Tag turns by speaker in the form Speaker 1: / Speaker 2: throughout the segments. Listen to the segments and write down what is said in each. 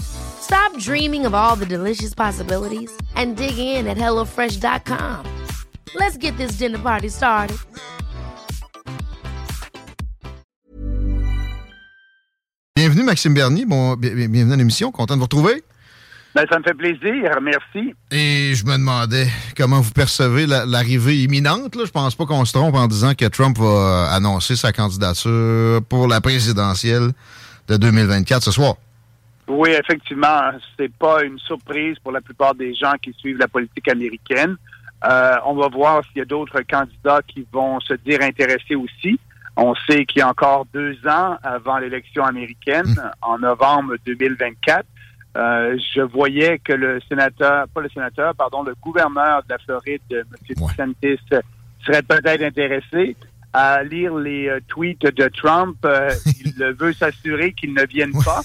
Speaker 1: Stop dreaming of all the delicious possibilities and dig in at HelloFresh.com. Let's get this dinner party started.
Speaker 2: Bienvenue, Maxime Bernier. Bon, bi- bi- bienvenue à l'émission. Content de vous retrouver.
Speaker 3: Ben, ça me fait plaisir, merci.
Speaker 2: Et je me demandais comment vous percevez la- l'arrivée imminente. Là. Je pense pas qu'on se trompe en disant que Trump va euh, annoncer sa candidature pour la présidentielle de 2024 ce soir.
Speaker 3: Oui, effectivement, c'est pas une surprise pour la plupart des gens qui suivent la politique américaine. Euh, on va voir s'il y a d'autres candidats qui vont se dire intéressés aussi. On sait qu'il y a encore deux ans avant l'élection américaine, en novembre 2024. Euh, je voyais que le sénateur, pas le sénateur, pardon, le gouverneur de la Floride, M. DeSantis, serait peut-être intéressé à lire les euh, tweets de Trump. Euh, il veut s'assurer qu'ils ne viennent pas.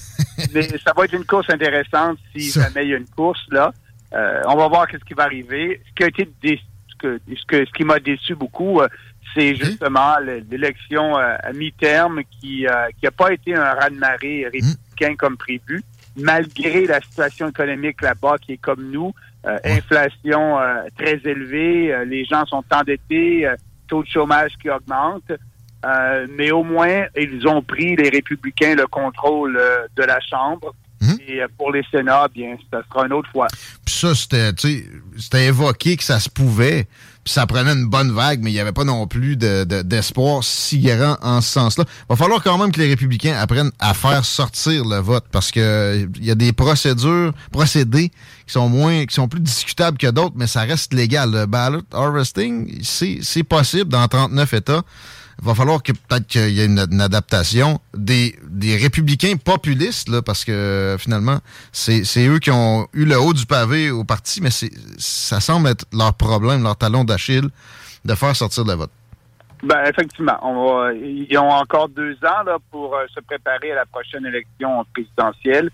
Speaker 3: Mais ça va être une course intéressante si jamais il y a une course là. Euh, on va voir qu'est-ce qui va arriver. Ce qui a été dé- ce, que, ce, que- ce qui m'a déçu beaucoup, euh, c'est justement le- l'élection euh, à mi-terme qui euh, qui a pas été un raz-de-marée républicain comme prévu, malgré la situation économique là-bas qui est comme nous, euh, inflation euh, très élevée, euh, les gens sont endettés, euh, taux de chômage qui augmente. Euh, mais au moins, ils ont pris, les républicains, le contrôle euh, de la Chambre. Et euh, pour les Sénats, bien, ça sera une autre fois.
Speaker 2: Puis ça, c'était, tu sais, c'était évoqué que ça se pouvait. Puis ça prenait une bonne vague, mais il n'y avait pas non plus de- de- d'espoir si grand en ce sens-là. va falloir quand même que les républicains apprennent à faire sortir le vote parce que il y a des procédures, procédés qui sont moins, qui sont plus discutables que d'autres, mais ça reste légal. Le ballot harvesting, c'est c'est possible dans 39 États. Il va falloir que peut-être qu'il y ait une, adaptation des, des républicains populistes, là, parce que euh, finalement, c'est eux qui ont eu le haut du pavé au parti, mais ça semble être leur problème, leur talon d'Achille, de faire sortir le vote.
Speaker 3: Ben, effectivement, on va, ils ont encore deux ans là, pour euh, se préparer à la prochaine élection présidentielle.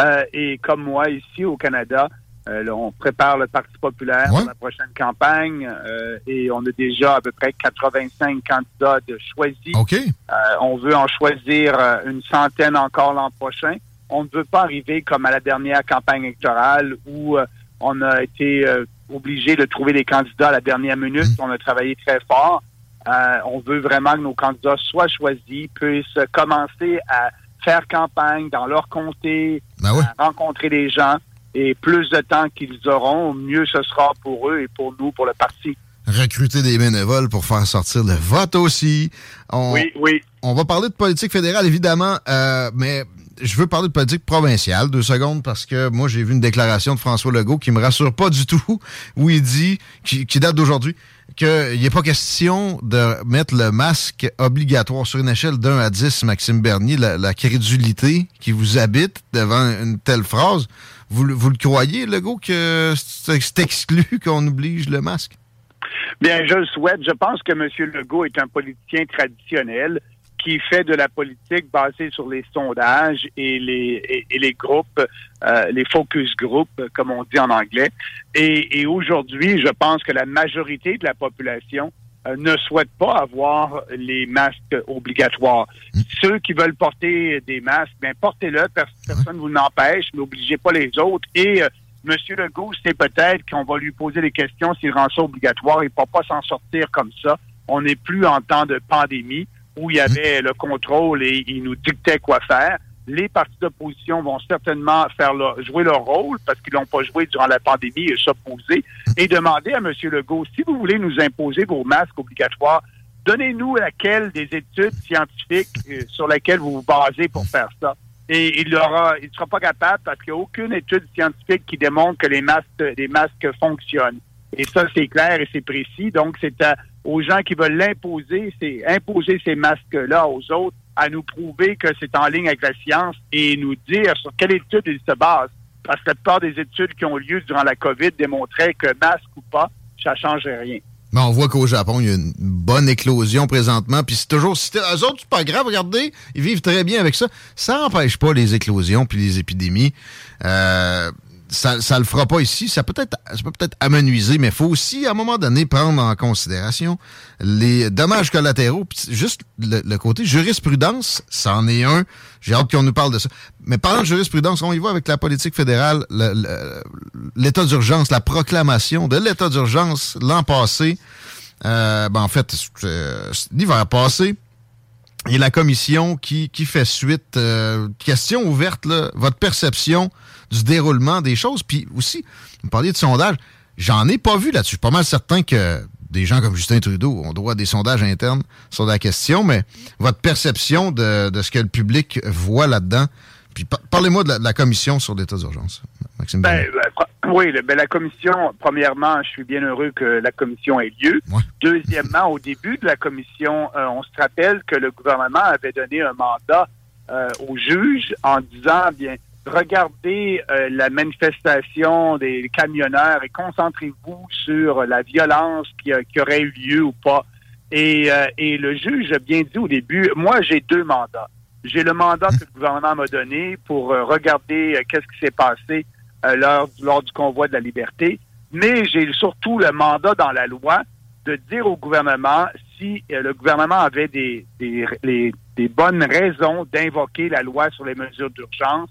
Speaker 3: Euh, et comme moi, ici au Canada, euh, là, on prépare le Parti populaire pour la prochaine campagne euh, et on a déjà à peu près 85 candidats de choisis.
Speaker 2: OK.
Speaker 3: Euh, on veut en choisir une centaine encore l'an prochain. On ne veut pas arriver comme à la dernière campagne électorale où on a été obligé de trouver des candidats à la dernière minute. On a travaillé très fort. Euh, on veut vraiment que nos candidats soient choisis, puissent commencer à faire campagne dans leur comté, à rencontrer des gens. Et plus de temps qu'ils auront, mieux ce sera pour eux et pour nous, pour le parti.
Speaker 2: Recruter des bénévoles pour faire sortir le vote aussi. On,
Speaker 3: Oui, oui.
Speaker 2: On va parler de politique fédérale, évidemment, euh, mais je veux parler de politique provinciale, deux secondes, parce que moi, j'ai vu une déclaration de François Legault qui me rassure pas du tout, où il dit, qui, date d'aujourd'hui, qu'il n'est pas question de mettre le masque obligatoire sur une échelle d'un à 10, Maxime Bernier, la, crédulité qui vous habite devant une telle phrase. Vous, vous le croyez, Legault, que c'est exclu qu'on oblige le masque?
Speaker 3: Bien, je le souhaite. Je pense que M. Legault est un politicien traditionnel qui fait de la politique basée sur les sondages et les, et, et les groupes, euh, les focus groups, comme on dit en anglais. Et, et aujourd'hui, je pense que la majorité de la population euh, ne souhaite pas avoir les masques obligatoires. Ceux qui veulent porter des masques, bien, portez-le, pers- personne ne vous n'empêche, mais n'obligez pas les autres. Et euh, M. Legault, c'est peut-être qu'on va lui poser des questions s'il rend ça obligatoire. Il ne peut pas s'en sortir comme ça. On n'est plus en temps de pandémie où il y avait le contrôle et il nous dictait quoi faire. Les partis d'opposition vont certainement faire leur- jouer leur rôle parce qu'ils l'ont pas joué durant la pandémie et s'opposer et demander à M. Legault, si vous voulez nous imposer vos masques obligatoires, donnez-nous laquelle des études scientifiques euh, sur lesquelles vous vous basez pour faire ça. Et il aura, il sera pas capable parce qu'il n'y a aucune étude scientifique qui démontre que les masques, les masques fonctionnent. Et ça, c'est clair et c'est précis. Donc, c'est aux gens qui veulent l'imposer, c'est imposer ces masques-là aux autres à nous prouver que c'est en ligne avec la science et nous dire sur quelle étude ils se basent. Parce que la plupart des études qui ont lieu durant la COVID démontraient que masque ou pas, ça ne change rien.
Speaker 2: Mais on voit qu'au Japon, il y a une bonne éclosion présentement. Puis c'est toujours. Eux autres, c'est pas grave, regardez, ils vivent très bien avec ça. Ça n'empêche pas les éclosions puis les épidémies. Euh, ça, ça le fera pas ici. Ça peut être, ça peut peut-être amenuiser, mais faut aussi, à un moment donné, prendre en considération les dommages collatéraux. juste le, côté jurisprudence, c'en est un. J'ai hâte qu'on nous parle de ça. Mais parlant de jurisprudence, on y va avec la politique fédérale, l'état d'urgence, la proclamation de l'état d'urgence l'an passé. Euh, ben en fait, euh, l'hiver passé. Et la commission qui, qui fait suite. Euh, question ouverte, là, votre perception du déroulement des choses. Puis aussi, vous parliez de sondage, j'en ai pas vu là-dessus. Je suis pas mal certain que des gens comme Justin Trudeau ont droit à des sondages internes sur la question, mais votre perception de, ce que le public voit là-dedans. Puis parlez-moi de, la, commission sur l'état d'urgence,
Speaker 3: Maxime. Ben, ben, oui, ben, la commission, premièrement, je suis bien heureux que la commission ait lieu. Deuxièmement, au début de la commission, euh, on se rappelle que le gouvernement avait donné un mandat euh, aux juges en disant, bien, regardez euh, la manifestation des camionneurs et concentrez-vous sur la violence qui, aurait eu lieu ou pas. Et, euh, et le juge a bien dit au début, moi j'ai deux mandats. J'ai le mandat que le gouvernement m'a donné pour euh, regarder qu'est-ce qui s'est passé lors, lors du convoi de la liberté, mais j'ai surtout le mandat dans la loi de dire au gouvernement si le gouvernement avait des, des, des bonnes raisons d'invoquer la loi sur les mesures d'urgence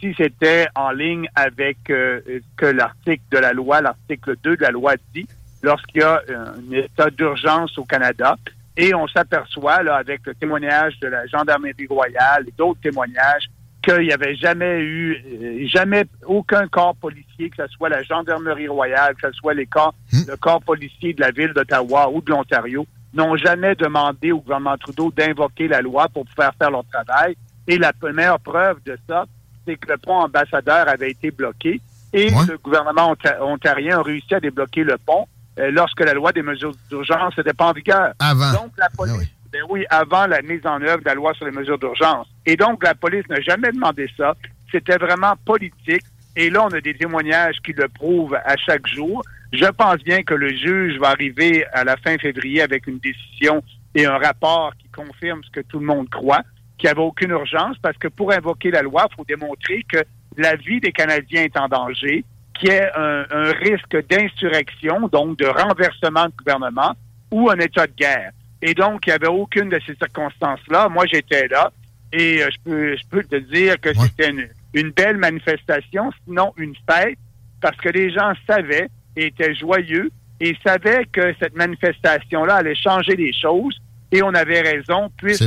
Speaker 3: si c'était en ligne avec euh, ce que l'article de la loi, l'article 2 de la loi dit, lorsqu'il y a un état d'urgence au Canada. Et on s'aperçoit, là, avec le témoignage de la gendarmerie royale et d'autres témoignages, qu'il n'y avait jamais eu, euh, jamais aucun corps policier, que ce soit la gendarmerie royale, que ce soit les corps, hmm. le corps policier de la ville d'Ottawa ou de l'Ontario, n'ont jamais demandé au gouvernement Trudeau d'invoquer la loi pour pouvoir faire leur travail. Et la première preuve de ça, c'est que le pont ambassadeur avait été bloqué et le gouvernement ontarien a réussi à débloquer le pont euh, lorsque la loi des mesures d'urgence n'était pas en vigueur.
Speaker 2: Avant.
Speaker 3: Donc, la police, oui. Ben oui, avant la mise en œuvre de la loi sur les mesures d'urgence. Et donc, la police n'a jamais demandé ça. C'était vraiment politique. Et là, on a des témoignages qui le prouvent à chaque jour. Je pense bien que le juge va arriver à la fin février avec une décision et un rapport qui confirme ce que tout le monde croit qu'il n'y avait aucune urgence parce que pour invoquer la loi, il faut démontrer que la vie des Canadiens est en danger, qu'il y ait un, risque d'insurrection, donc de renversement de gouvernement ou un état de guerre. Et donc, il n'y avait aucune de ces circonstances-là. Moi, j'étais là et euh, je peux, je peux te dire que c'était une, une belle manifestation, sinon une fête, parce que les gens savaient et étaient joyeux et savaient que cette manifestation-là allait changer les choses. Et on avait raison, puisque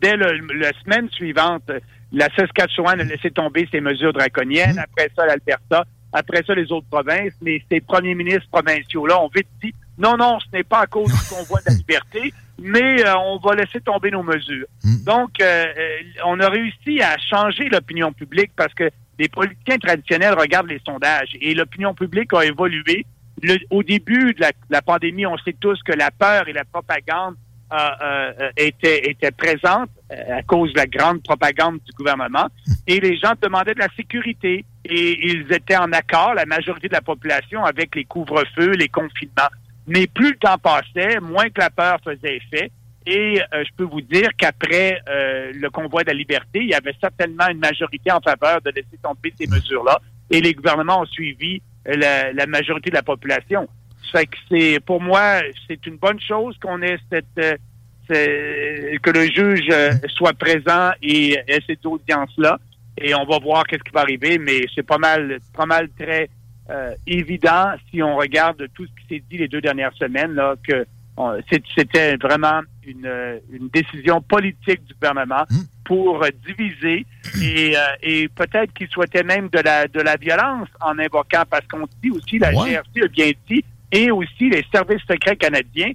Speaker 3: dès la semaine suivante, la Saskatchewan a laissé tomber ses mesures draconiennes. Mmh. Après ça, l'Alberta. Après ça, les autres provinces. Mais ces premiers ministres provinciaux-là ont vite dit non, non, ce n'est pas à cause du convoi de la liberté, mais euh, on va laisser tomber nos mesures. Mmh. Donc, euh, euh, on a réussi à changer l'opinion publique parce que les politiciens traditionnels regardent les sondages et l'opinion publique a évolué. au début de la pandémie, on sait tous que la peur et la propagande euh, euh, était, était présente euh, à cause de la grande propagande du gouvernement et les gens demandaient de la sécurité et ils étaient en accord, la majorité de la population, avec les couvre-feux, les confinements. Mais plus le temps passait, moins que la peur faisait effet. Et je peux vous dire qu'après le convoi de la liberté, il y avait certainement une majorité en faveur de laisser tomber ces mesures-là. Et les gouvernements ont suivi la, la majorité de la population. Fait que c'est pour moi, c'est une bonne chose qu'on ait cette euh, que le juge euh, soit présent et ait cette audience-là. Et on va voir qu'est-ce qui va arriver, mais c'est pas mal, pas mal très euh, évident si on regarde tout ce qui s'est dit les deux dernières semaines là que c'était vraiment une, une, décision politique du gouvernement mmh. pour diviser et, et peut-être qu'il souhaitait même de la de la violence en invoquant parce qu'on dit aussi la GRC a bien dit et aussi les services secrets canadiens,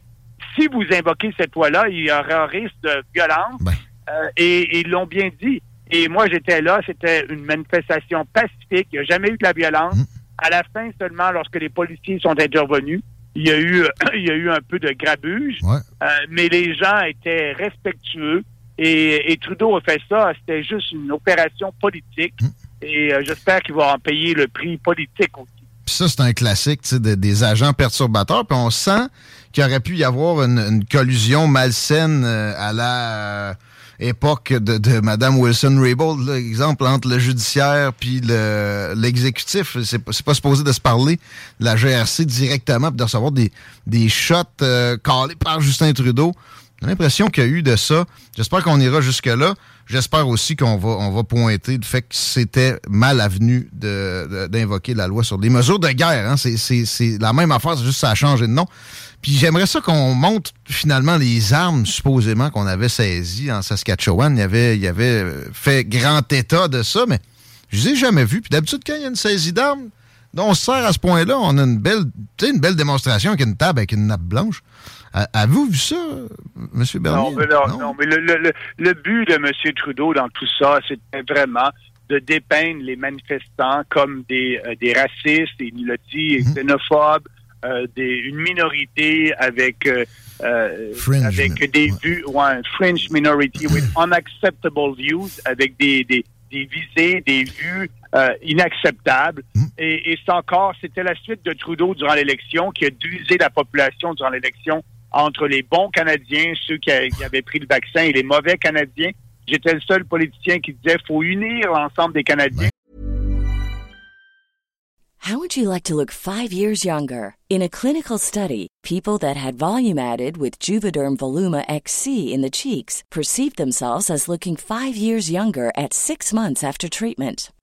Speaker 3: si vous invoquez cette loi-là, il y aura un risque de violence.
Speaker 2: Ben.
Speaker 3: Euh, et ils l'ont bien dit. Et moi, j'étais là, c'était une manifestation pacifique. Il n'y a jamais eu de la violence.
Speaker 2: Mm.
Speaker 3: À la fin, seulement lorsque les policiers sont intervenus, il y a eu, il y a eu un peu de grabuge.
Speaker 2: Ouais.
Speaker 3: Euh, mais les gens étaient respectueux. Et, et Trudeau a fait ça. C'était juste une opération politique.
Speaker 2: Mm.
Speaker 3: Et euh, j'espère qu'il va en payer le prix politique aussi.
Speaker 2: Puis ça, c'est un classique des agents perturbateurs. Puis on sent qu'il aurait pu y avoir une, une collusion malsaine euh, à la euh, époque de, de Mme Wilson-Raybould, exemple, entre le judiciaire puis le- l'exécutif. c'est pas- c'est pas supposé de se parler de la GRC directement puis de recevoir des, des shots euh, calés par Justin Trudeau. L'impression qu'il y a eu de ça. J'espère qu'on ira jusque-là. J'espère aussi qu'on va, on va pointer le fait que c'était mal avenu de- de- d'invoquer la loi sur des mesures de guerre. Hein. C'est, la même affaire, c'est juste ça a changé de nom. Puis j'aimerais ça qu'on montre finalement les armes supposément qu'on avait saisies en Saskatchewan. Il y avait, il y avait fait grand état de ça, mais je les ai jamais vus. Puis d'habitude, quand il y a une saisie d'armes, on se sert à ce point-là, on a une belle, une belle démonstration avec une table avec une nappe blanche. A- Avez-vous vu ça, M. Bernier?
Speaker 3: Non, mais, non, non, mais le, le, le, le but de M. Trudeau dans tout ça, c'était vraiment de dépeindre les manifestants comme des, euh, des racistes, et il l'a dit, xénophobes, euh, des, une minorité avec, euh, euh, avec des
Speaker 2: ouais.
Speaker 3: vues, ouais, fringe minority with unacceptable views, avec des, des, des visées, des vues euh, inacceptables.
Speaker 2: Mhm.
Speaker 3: Et, et c'est encore, c'était la suite de Trudeau durant l'élection qui a divisé la population durant l'élection entre les bons Canadiens, ceux qui, a- qui avaient pris le vaccin, et les mauvais Canadiens. J'étais le seul politicien qui disait faut unir l'ensemble des Canadiens.
Speaker 4: How would you like to look five years younger? In a clinical study, people that had volume added with Juvederm Voluma XC in the cheeks perceived themselves as looking five years younger at six months after treatment.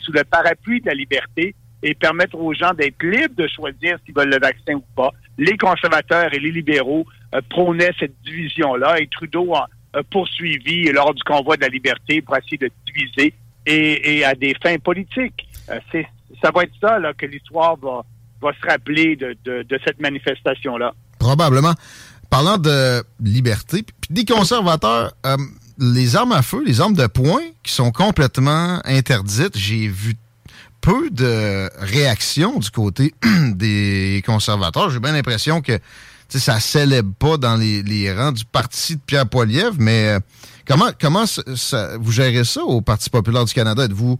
Speaker 3: Sous le parapluie de la liberté et permettre aux gens d'être libres de choisir s'ils veulent le vaccin ou pas. Les conservateurs et les libéraux euh, prônaient cette division-là et Trudeau a, poursuivi lors du convoi de la liberté pour essayer de diviser et, à des fins politiques. Euh, ça va être ça que l'histoire va, se rappeler de cette manifestation-là.
Speaker 2: Probablement. Parlant de liberté, puis des conservateurs, euh, les armes à feu, les armes de poing qui sont complètement interdites, j'ai vu peu de réactions du côté des conservateurs. J'ai bien l'impression que ça célèbre pas dans les, les rangs du parti de Pierre Poilievre, mais euh, comment comment ça, ça- vous gérez ça au Parti populaire du Canada? Êtes-vous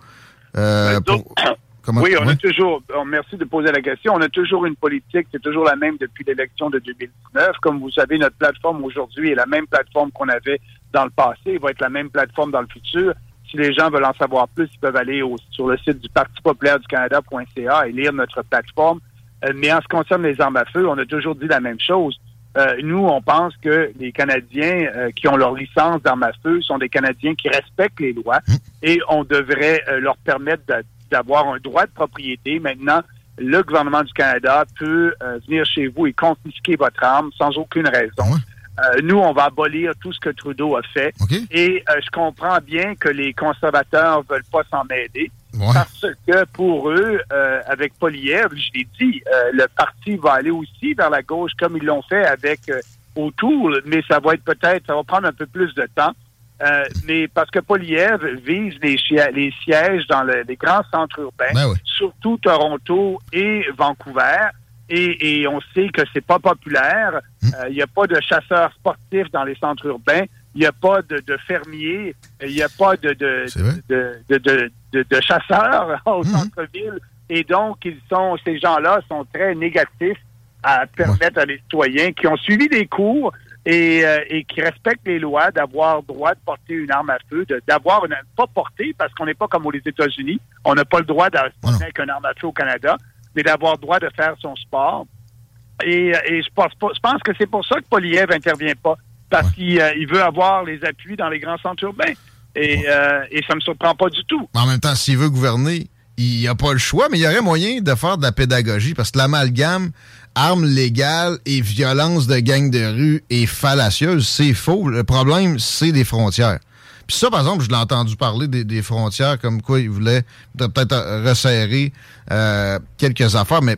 Speaker 2: euh,
Speaker 3: Ben,
Speaker 2: pour- comment-
Speaker 3: Oui, on a toujours, oh, merci de poser la question, on a toujours une politique, c'est toujours la même depuis l'élection de 2019. Comme vous savez, notre plateforme aujourd'hui est la même plateforme qu'on avait dans le passé, va être la même plateforme dans le futur. Si les gens veulent en savoir plus, ils peuvent aller sur le site du Parti populaire du Canada.ca et lire notre plateforme. Euh, mais en ce qui concerne les armes à feu, on a toujours dit la même chose. Euh, nous, on pense que les Canadiens euh, qui ont leur licence d'armes à feu sont des Canadiens qui respectent les lois et on devrait leur permettre d'avoir un droit de propriété. Maintenant, le gouvernement du Canada peut venir chez vous et confisquer votre arme sans aucune raison. Euh, nous, on va abolir tout ce que Trudeau a fait.
Speaker 2: OK?
Speaker 3: Et euh, je comprends bien que les conservateurs veulent pas s'en mêler. Parce que pour eux, euh, avec Poliev, je l'ai dit, euh, le parti va aller aussi vers la gauche comme ils l'ont fait avec euh, Autour, mais ça va être peut-être, ça va prendre un peu plus de temps. mais parce que Poliev vise les, les sièges dans les grands centres urbains,
Speaker 2: ben
Speaker 3: surtout Toronto et Vancouver. Et, et on sait que c'est pas populaire. Hmm. Il n'y a pas de chasseurs sportifs dans les centres urbains. Il n'y a pas de, de fermiers. Il n'y a pas de, de, de, de, chasseurs au mhm. centre-ville. Et donc, ils sont, ces gens-là sont très négatifs à permettre à des citoyens qui ont suivi des cours et, euh, et qui respectent les lois d'avoir droit de porter une arme à feu, d'avoir une pas porter parce qu'on n'est pas comme aux États-Unis, on n'a pas le droit d'avoir avec une arme à feu au Canada, mais d'avoir le droit de faire son sport. Et, et je pense je pense que c'est pour ça que Poliev intervient pas parce qu'il euh, veut avoir les appuis dans les grands centres urbains. Et, euh, et ça me surprend pas du tout.
Speaker 2: En même temps, s'il veut gouverner, il n'y a pas le choix, mais il y aurait moyen de faire de la pédagogie parce que l'amalgame armes légales et violence de gang de rue est fallacieuse. C'est faux. Le problème, c'est des frontières. Puis ça, par exemple, je l'ai entendu parler des, frontières, comme quoi il voulait peut-être resserrer euh, quelques affaires, mais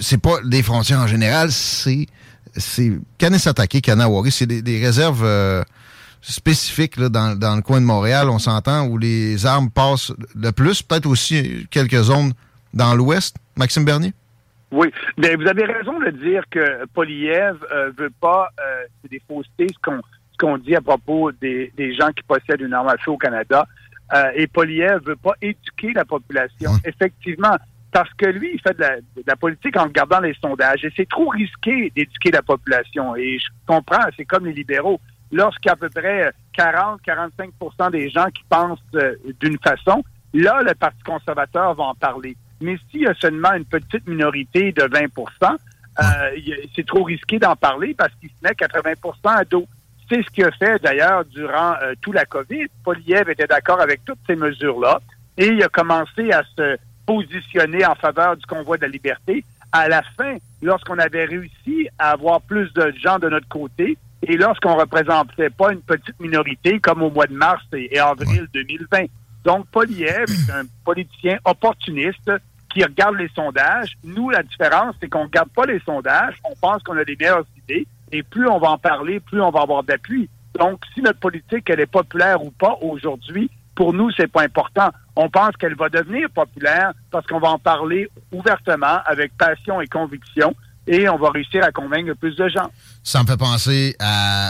Speaker 2: c'est pas des frontières en général, c'est c'est Kanesatake, Kanawari, c'est des, réserves euh, spécifique là, dans, le coin de Montréal, on s'entend, où les armes passent le plus, peut-être aussi quelques zones dans l'ouest. Maxime Bernier?
Speaker 3: Oui, mais vous avez raison de dire que Poliev euh, veut pas, euh, des faussetés ce qu'on qu'on dit à propos des, des, gens qui possèdent une arme à feu au Canada. Euh, et Poliev veut pas éduquer la population. Effectivement, parce que lui, il fait de la, de la, politique en regardant les sondages. Et c'est trop risqué d'éduquer la population. Et je comprends, c'est comme les libéraux lorsqu'il y a à peu près 40-45 des gens qui pensent euh, d'une façon, là, le Parti conservateur va en parler. Mais s'il y a seulement une petite minorité de 20% euh, c'est trop risqué d'en parler parce qu'il se met 80% à dos. C'est ce qu'il a fait d'ailleurs durant euh, tout la COVID. Poliev était d'accord avec toutes ces mesures-là et il a commencé à se positionner en faveur du convoi de la liberté. À la fin, lorsqu'on avait réussi à avoir plus de gens de notre côté, et lorsqu'on représentait pas une petite minorité comme au mois de mars et, avril 2020. Donc, Poliev est un politicien opportuniste qui regarde les sondages. Nous, la différence, c'est qu'on ne regarde pas les sondages, on pense qu'on a des meilleures idées, et plus on va en parler, plus on va avoir d'appui. Donc, si notre politique, elle est populaire ou pas aujourd'hui, pour nous, c'est pas important. On pense qu'elle va devenir populaire parce qu'on va en parler ouvertement, avec passion et conviction, et on va réussir à convaincre plus de gens.
Speaker 2: Ça me fait penser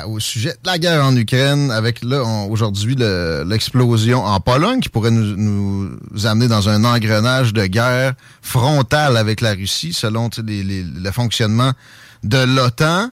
Speaker 2: au sujet de la guerre en Ukraine, avec là aujourd'hui l'explosion en Pologne qui pourrait nous, amener dans un engrenage de guerre frontale avec la Russie, selon le fonctionnement de l'OTAN.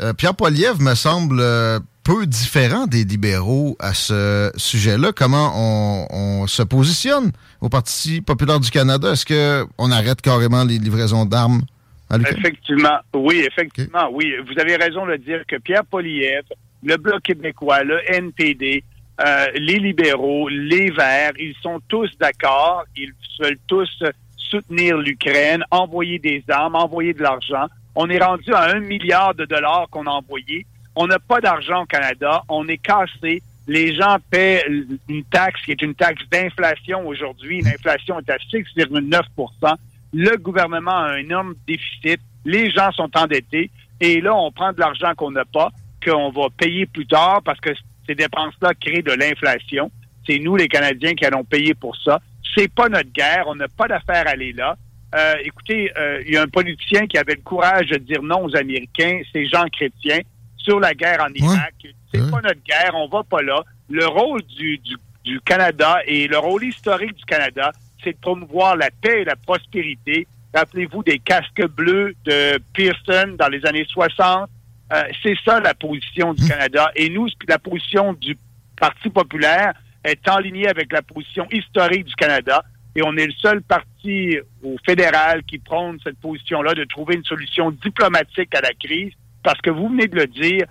Speaker 2: Euh, Pierre Poilievre me semble euh, peu différent des libéraux à ce sujet-là. Comment on, on, se positionne au Parti populaire du Canada? Est-ce qu'on arrête carrément les livraisons d'armes
Speaker 3: Effectivement, oui, effectivement, oui. Vous avez raison de dire que Pierre Poliev, le Bloc québécois, le NPD, euh, les libéraux, les Verts, ils sont tous d'accord. Ils veulent tous soutenir l'Ukraine, envoyer des armes, envoyer de l'argent. On est rendu à un milliard de dollars qu'on a envoyé. On n'a pas d'argent au Canada. On est cassé. Les gens paient une taxe qui est une taxe d'inflation aujourd'hui. L'inflation est à 6,9% le gouvernement a un énorme déficit, les gens sont endettés, et là, on prend de l'argent qu'on n'a pas, qu'on va payer plus tard parce que ces dépenses-là créent de l'inflation. C'est nous, les Canadiens, qui allons payer pour ça. C'est pas notre guerre, on n'a pas d'affaire à aller là. Euh, écoutez, euh, il y a un politicien qui avait le courage de dire non aux Américains, c'est Jean Chrétien, sur la guerre en Irak. C'est pas notre guerre, on va pas là. Le rôle du, du, du Canada et le rôle historique du Canada, c'est de promouvoir la paix et la prospérité. Rappelez-vous des casques bleus de Pearson dans les années 60. Euh, c'est ça la position du mmh. Canada. Et nous, la position du Parti populaire est en ligne avec la position historique du Canada. Et on est le seul parti au fédéral qui prône cette position-là de trouver une solution diplomatique à la crise. Parce que vous venez de le dire,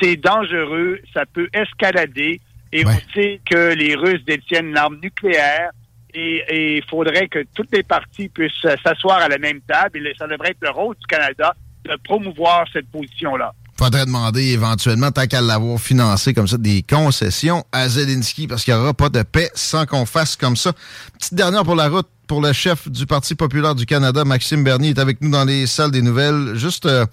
Speaker 3: c'est dangereux, ça peut escalader. Et on sait que les Russes détiennent l'arme nucléaire et il faudrait que toutes les parties puissent s'asseoir à la même table. Et ça devrait être le rôle du Canada de promouvoir cette position-là.
Speaker 2: Faudrait demander éventuellement, tant qu'à l'avoir financé comme ça, des concessions à Zelensky, parce qu'il n'y aura pas de paix sans qu'on fasse comme ça. Petite dernière pour la route, pour le chef du Parti populaire du Canada, Maxime Bernier, est avec nous dans les salles des nouvelles. Juste euh,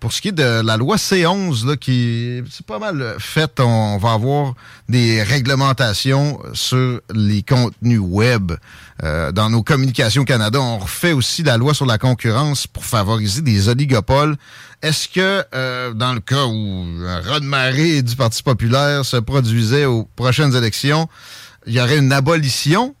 Speaker 2: pour ce qui est de la loi C11, là, qui c'est pas mal fait, on va avoir des réglementations sur les contenus web. Euh, dans nos communications Canada, on refait aussi la loi sur la concurrence pour favoriser des oligopoles. Est-ce que, euh, dans le cas où un raz de marée du Parti populaire se produisait aux prochaines élections, il y aurait une abolition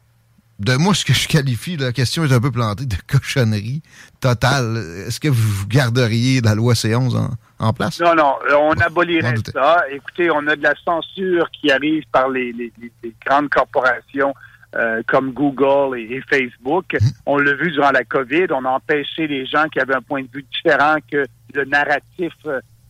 Speaker 2: de moi, ce que je qualifie, la question est un peu plantée, de cochonnerie totale. Est-ce que vous garderiez la loi C11 en, place?
Speaker 3: Non, non, on abolirait ça. Écoutez, on a de la censure qui arrive par les, grandes corporations euh, comme Google et, Facebook. Hum. On l'a vu durant la COVID, on a empêché les gens qui avaient un point de vue différent que le narratif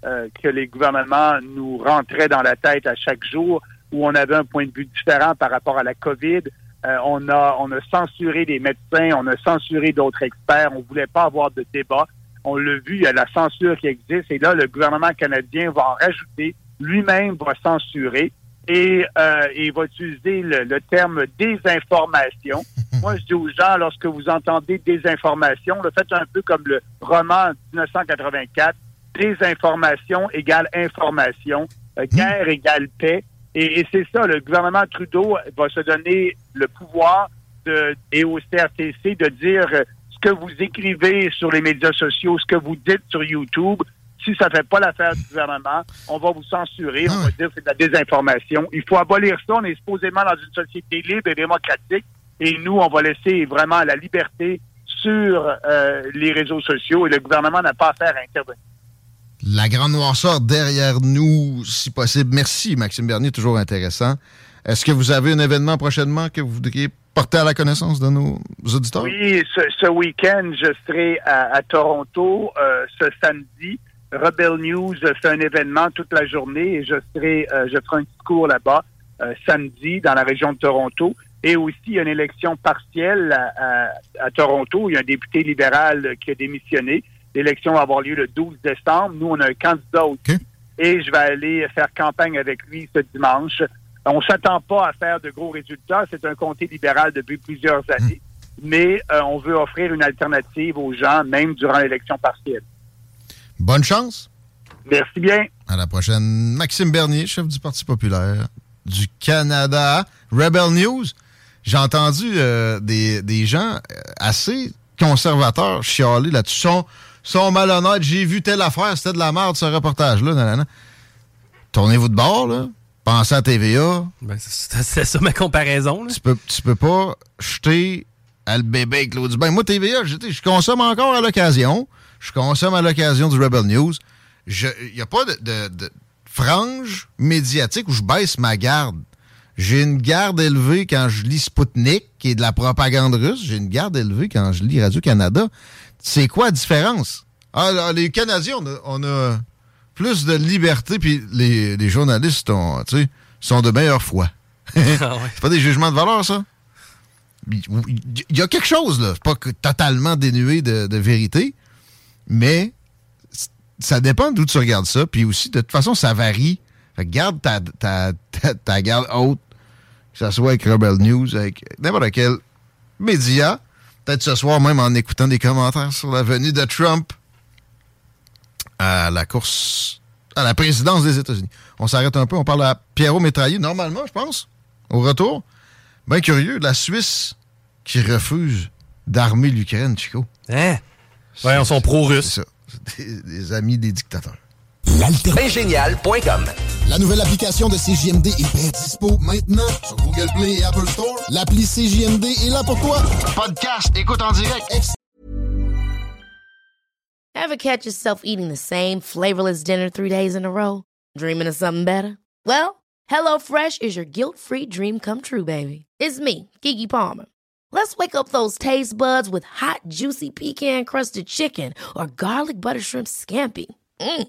Speaker 3: euh, que les gouvernements nous rentraient dans la tête à chaque jour, où on avait un point de vue différent par rapport à la COVID. Euh, on a on a censuré des médecins, on a censuré d'autres experts. On voulait pas avoir de débat. On l'a vu, il y a la censure qui existe. Et là, le gouvernement canadien va en rajouter. Lui-même va censurer et euh, il va utiliser le, terme désinformation. Moi, je dis aux gens, lorsque vous entendez désinformation, le faites un peu comme le roman 1984, désinformation égale information, euh, guerre égale paix. Et, c'est ça, le gouvernement Trudeau va se donner le pouvoir de, et au CRTC de dire ce que vous écrivez sur les médias sociaux, ce que vous dites sur YouTube. Si ça ne fait pas l'affaire du gouvernement, on va vous censurer, on va dire que c'est de la désinformation. Il faut abolir ça. On est supposément dans une société libre et démocratique. Et nous, on va laisser vraiment la liberté sur euh, les réseaux sociaux et le gouvernement n'a pas à faire intervenir
Speaker 2: la grande noirceur derrière nous, si possible. Merci, Maxime Bernier, toujours intéressant. Est-ce que vous avez un événement prochainement que vous voudriez porter à la connaissance de nos auditeurs?
Speaker 3: Oui, ce, week-end, je serai à, Toronto euh, ce samedi. Rebel News fait un événement toute la journée et je serai, euh, je ferai un discours là-bas euh, samedi dans la région de Toronto. Et aussi, il y a une élection partielle à, à Toronto. Il y a un député libéral qui a démissionné. L'élection va avoir lieu le 12 décembre. Nous, on a un candidat aussi. Et je vais aller faire campagne avec lui ce dimanche. On ne s'attend pas à faire de gros résultats. C'est un comté libéral depuis plusieurs hmm. années. Mais euh, on veut offrir une alternative aux gens, même durant l'élection partielle.
Speaker 2: Bonne chance.
Speaker 3: Merci bien.
Speaker 2: À la prochaine. Maxime Bernier, chef du Parti populaire du Canada. Rebel News. J'ai entendu euh, des, des, gens euh, assez conservateurs chialer là-dessus sont malhonnêtes. J'ai vu telle affaire, c'était de la merde, ce reportage-là. Tournez-vous de bord, là. Pensez à TVA.
Speaker 5: Ben, c'est ça ma comparaison.
Speaker 2: Tu, peux, tu peux pas jeter à le bébé avec l'eau du bain. Moi, TVA, je, je consomme encore à l'occasion. Je consomme à l'occasion du Rebel News. Il n'y a pas de, de, frange médiatique où je baisse ma garde. J'ai une garde élevée quand je lis Sputnik, qui est de la propagande russe. J'ai une garde élevée quand je lis Radio-Canada. C'est quoi la différence? Ah, les Canadiens, on a, plus de liberté, puis les, journalistes sont de meilleure foi. ah C'est pas des jugements de valeur, ça? Il y a quelque chose, là. Pas totalement dénué de, vérité, mais ça dépend d'où tu regardes ça. Puis aussi, de toute façon, ça varie. Garde ta, ta, ta, garde haute, que ce soit avec Rebel News, avec n'importe quel média. Peut-être ce soir même en écoutant des commentaires sur la venue de Trump à la course à la présidence des États-Unis. On s'arrête un peu, on parle à Pierrot Métraillé, normalement, je pense, au retour. Bien curieux, la Suisse qui refuse d'armer l'Ukraine, Chico.
Speaker 5: Hein? Ouais, on sont pro-russes.
Speaker 2: Des, des amis des dictateurs.
Speaker 6: L'altergénial.com
Speaker 7: La nouvelle application de CJMD est bien dispo maintenant sur Google Play et Apple Store. L'appli CJMD est là pour toi. Podcast, écoute en direct.
Speaker 1: Ever catch yourself eating the same flavorless dinner three days in a row? Dreaming of something better? Well, HelloFresh is your guilt-free dream come true, baby. It's me, Kiki Palmer. Let's wake up those taste buds with hot, juicy pecan-crusted chicken or garlic butter shrimp scampi. Mm.